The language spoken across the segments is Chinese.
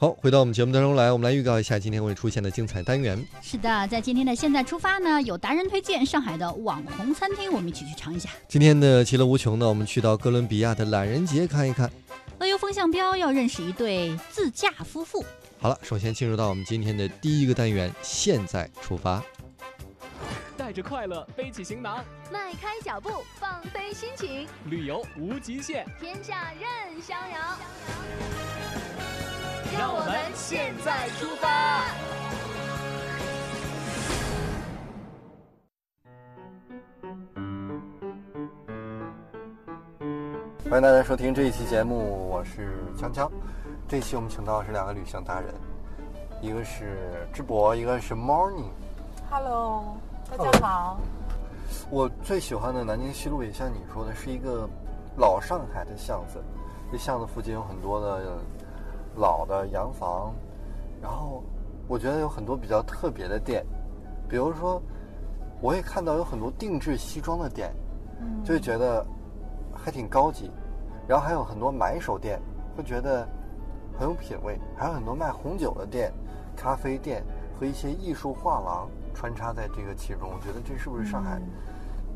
好，回到我们节目当中来，我们来预告一下今天会出现的精彩单元。是的，在今天的现在出发呢，有达人推荐上海的网红餐厅，我们一起去尝一下。今天的其乐无穷呢，我们去到哥伦比亚的懒人节看一看。乐游风向标要认识一对自驾夫妇。好了，首先进入到我们今天的第一个单元，现在出发。带着快乐，背起行囊，迈开脚步，放飞心情，旅游无极限，天下任逍遥。让我们现在出发。欢迎大家收听这一期节目，我是锵锵。这一期我们请到的是两个旅行达人，一个是智博，一个是 Morning。Hello，大家好。我最喜欢的南京西路也像你说的，是一个老上海的巷子。这巷子附近有很多的老的洋房，然后我觉得有很多比较特别的店，比如说，我也看到有很多定制西装的店，嗯就会觉得还挺高级。然后还有很多买手店，会觉得很有品味。还有很多卖红酒的店、咖啡店和一些艺术画廊穿插在这个其中。我觉得这是不是上海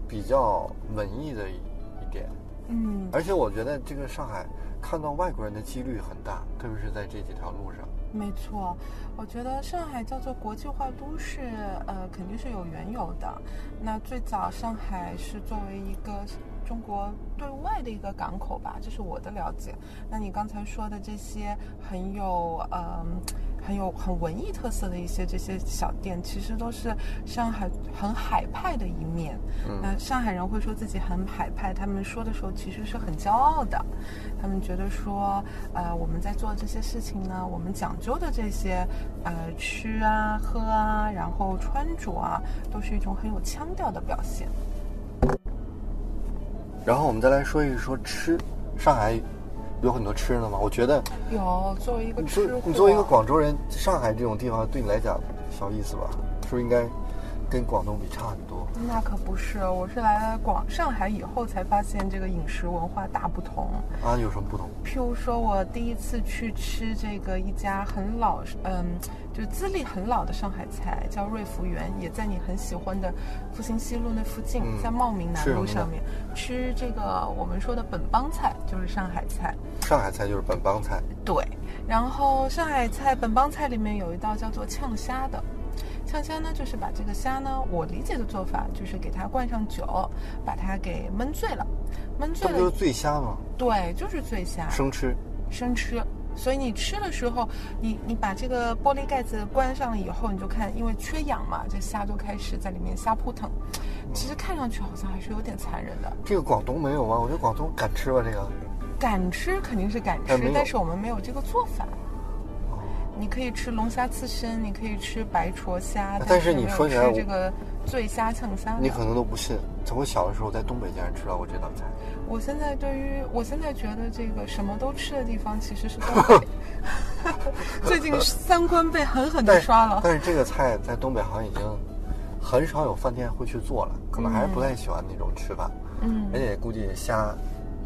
比较文艺的一一点？嗯，而且我觉得这个上海看到外国人的几率很大，特别是在这几条路上。没错，我觉得上海叫做国际化都市，呃，肯定是有缘由的。那最早上海是作为一个中国对外的一个港口吧，这是我的了解。那你刚才说的这些很有呃很有很文艺特色的一些这些小店，其实都是上海很海派的一面。嗯那上海人会说自己很海派，他们说的时候其实是很骄傲的。他们觉得说，呃，我们在做这些事情呢，我们讲究的这些，呃，吃啊、喝啊，然后穿着啊，都是一种很有腔调的表现。然后我们再来说一说吃，上海有很多吃的吗？我觉得有作为一个吃货，你作为一个广州人，上海这种地方对你来讲小意思吧？是不是应该跟广东比差很多？那可不是，我是来了广上海以后才发现这个饮食文化大不同。啊，有什么不同？譬如说，我第一次去吃这个一家很老，嗯，就资历很老的上海菜，叫瑞福园，也在你很喜欢的复兴西路那附近，嗯在茂名南路上面吃这个我们说的本帮菜，就是上海菜。上海菜就是本帮菜，对，然后上海菜本帮菜里面有一道叫做呛虾的。呛虾呢，就是把这个虾呢，我理解的做法就是给它灌上酒，把它给焖醉了，焖醉了这不就是醉虾吗？对，就是醉虾，生吃。生吃。所以你吃的时候，你你把这个玻璃盖子关上了以后，你就看，因为缺氧嘛，这虾就开始在里面瞎扑腾。其实看上去好像还是有点残忍的。这个广东没有吗？我觉得广东敢吃吧，这个。敢吃肯定是敢吃但是我们没有这个做法。你可以吃龙虾刺身，你可以吃白灼虾，但是你说起来这个醉虾呛虾。你可能都不信，从我小的时候在东北竟然吃到过这道菜。我现在对于我现在觉得这个什么都吃的地方其实是东北。最近三观被狠狠的刷了。但是这个菜在东北好像已经很少有饭店会去做了，可能还是不太喜欢那种吃法。嗯而且估计虾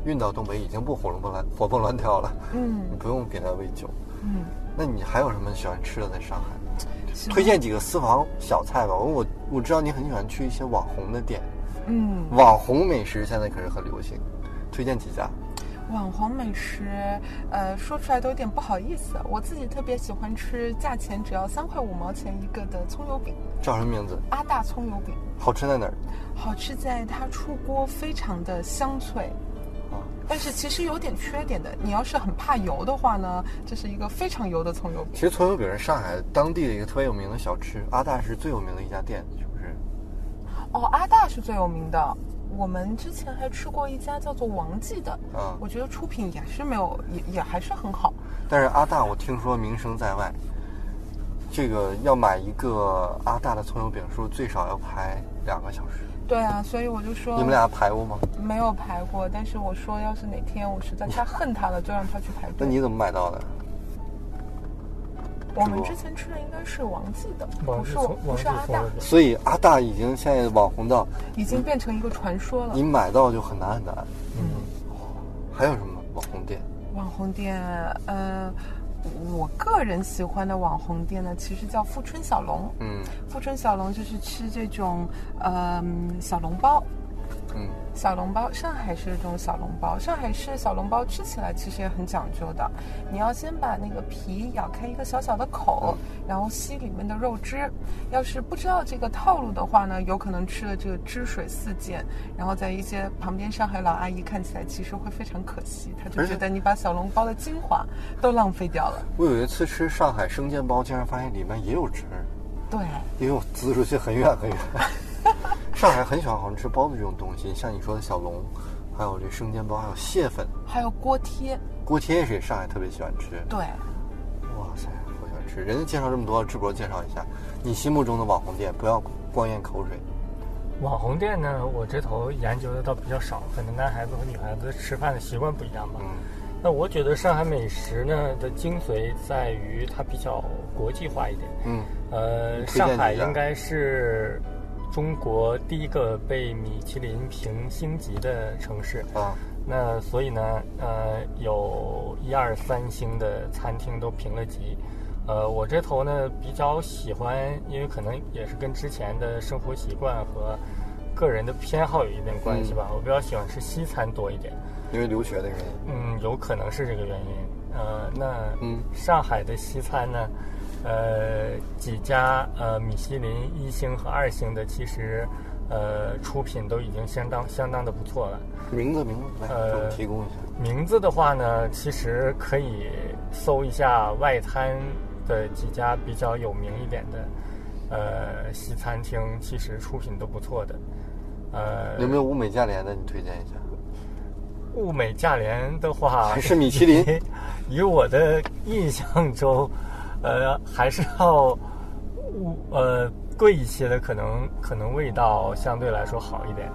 运到东北已经不活蹦乱活蹦乱跳了，嗯你不用给它喂酒。嗯，那你还有什么喜欢吃的在上海？推荐几个私房小菜吧。我我我知道你很喜欢去一些网红的店，嗯，网红美食现在可是很流行，推荐几家？网红美食，呃，说出来都有点不好意思。我自己特别喜欢吃价钱只要三块五毛钱一个的葱油饼，叫什么名字？阿大葱油饼，好吃在哪儿？好吃在它出锅非常的香脆。啊，但是其实有点缺点的，你要是很怕油的话呢，这是一个非常油的葱油饼。其实葱油饼是上海当地的一个特别有名的小吃，阿大是最有名的一家店，是不是？哦，阿大是最有名的。我们之前还吃过一家叫做王记的，啊我觉得出品也是没有，也也还是很好。但是阿大我听说名声在外，这个要买一个阿大的葱油饼，是不是最少要排两个小时？对啊，所以我就说你们俩排过吗？没有排过，但是我说要是哪天我实在太恨他了，就让他去排队。那你怎么买到的？我们之前吃的应该是王记的，不是我，不是阿大，所以阿大已经现在网红到已经变成一个传说了你。买到就很难很难。嗯，还有什么网红店？网红店，呃，我个人喜欢的网红店呢，其实叫富春小笼。嗯富春小笼就是吃这种呃小笼包，嗯小笼包，上海市的这种小笼包，上海市小笼包吃起来其实也很讲究的。你要先把那个皮咬开一个小小的口，然后吸里面的肉汁。要是不知道这个套路的话呢，有可能吃了这个汁水四溅，然后在一些旁边上海老阿姨看起来其实会非常可惜，她就觉得你把小笼包的精华都浪费掉了。我有一次吃上海生煎包，竟然发现里面也有汁儿，对，也有滋出去很远很远。上海很喜欢好像吃包子这种东西，像你说的小笼，还有这生煎包，还有蟹粉、还有锅贴，锅贴也是上海特别喜欢吃。对。哇塞，好喜欢吃！人家介绍这么多，智博介绍一下你心目中的网红店，不要光咽口水。网红店呢，我这头研究的倒比较少，可能男孩子和女孩子吃饭的习惯不一样吧。嗯那我觉得上海美食呢的精髓在于它比较国际化一点。嗯呃，上海应该是中国第一个被米其林评星级的城市。啊那所以呢，呃，有一二三星的餐厅都评了级。呃，我这头呢比较喜欢，因为可能也是跟之前的生活习惯和个人的偏好有一点关系吧。我比较喜欢吃西餐多一点。因为留学的原因。嗯，有可能是这个原因。呃，那嗯上海的西餐呢，呃，几家呃米其林一星和二星的，其实呃出品都已经相当相当的不错了。名字名字呃提供一下。名字的话呢，其实可以搜一下外滩的几家比较有名一点的呃西餐厅，其实出品都不错的。呃，有没有物美价廉的？你推荐一下。物美价廉的话，还是米其林？以我的印象中，呃，还是要呃贵一些的，可能可能味道相对来说好一点。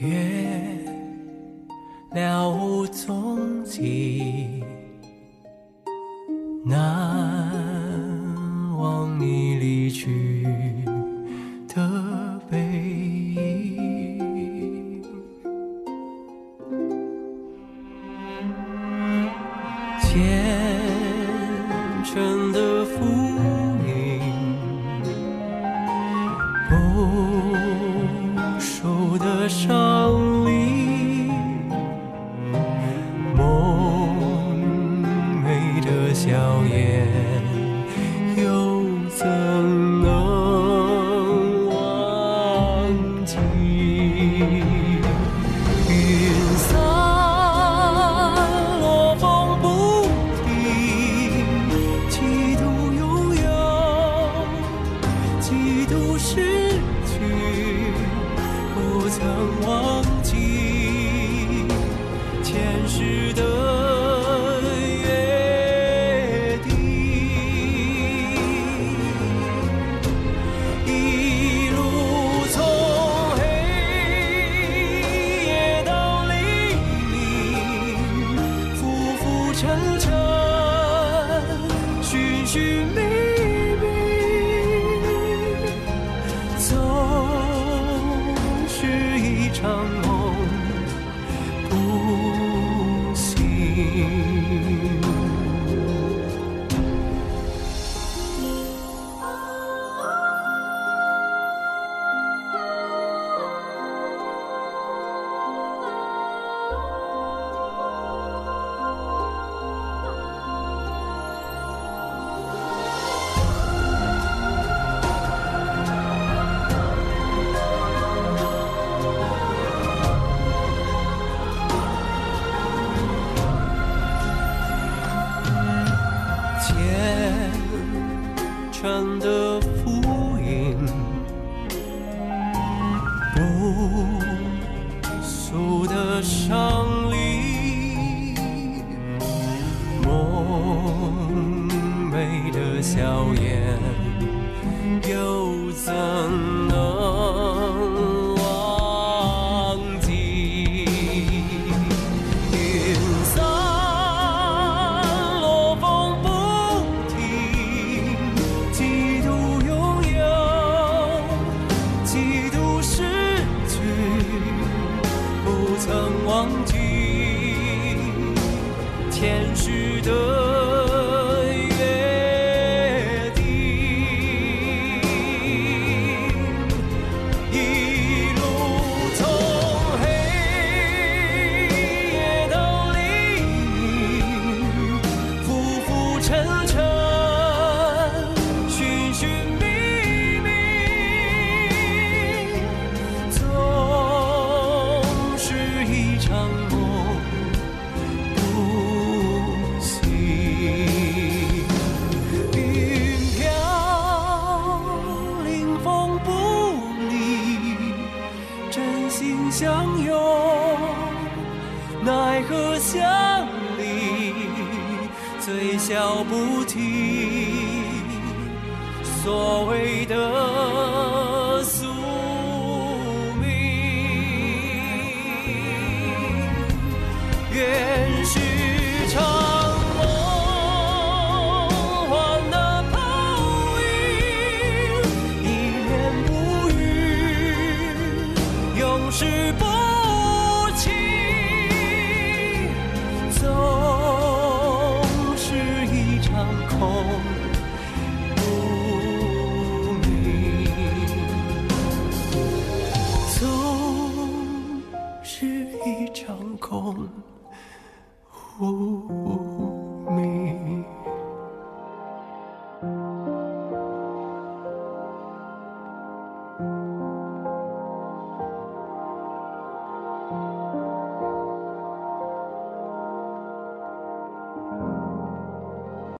月了无踪迹，难忘你离去的背影。相拥奈何相离嘴笑不停所谓的场空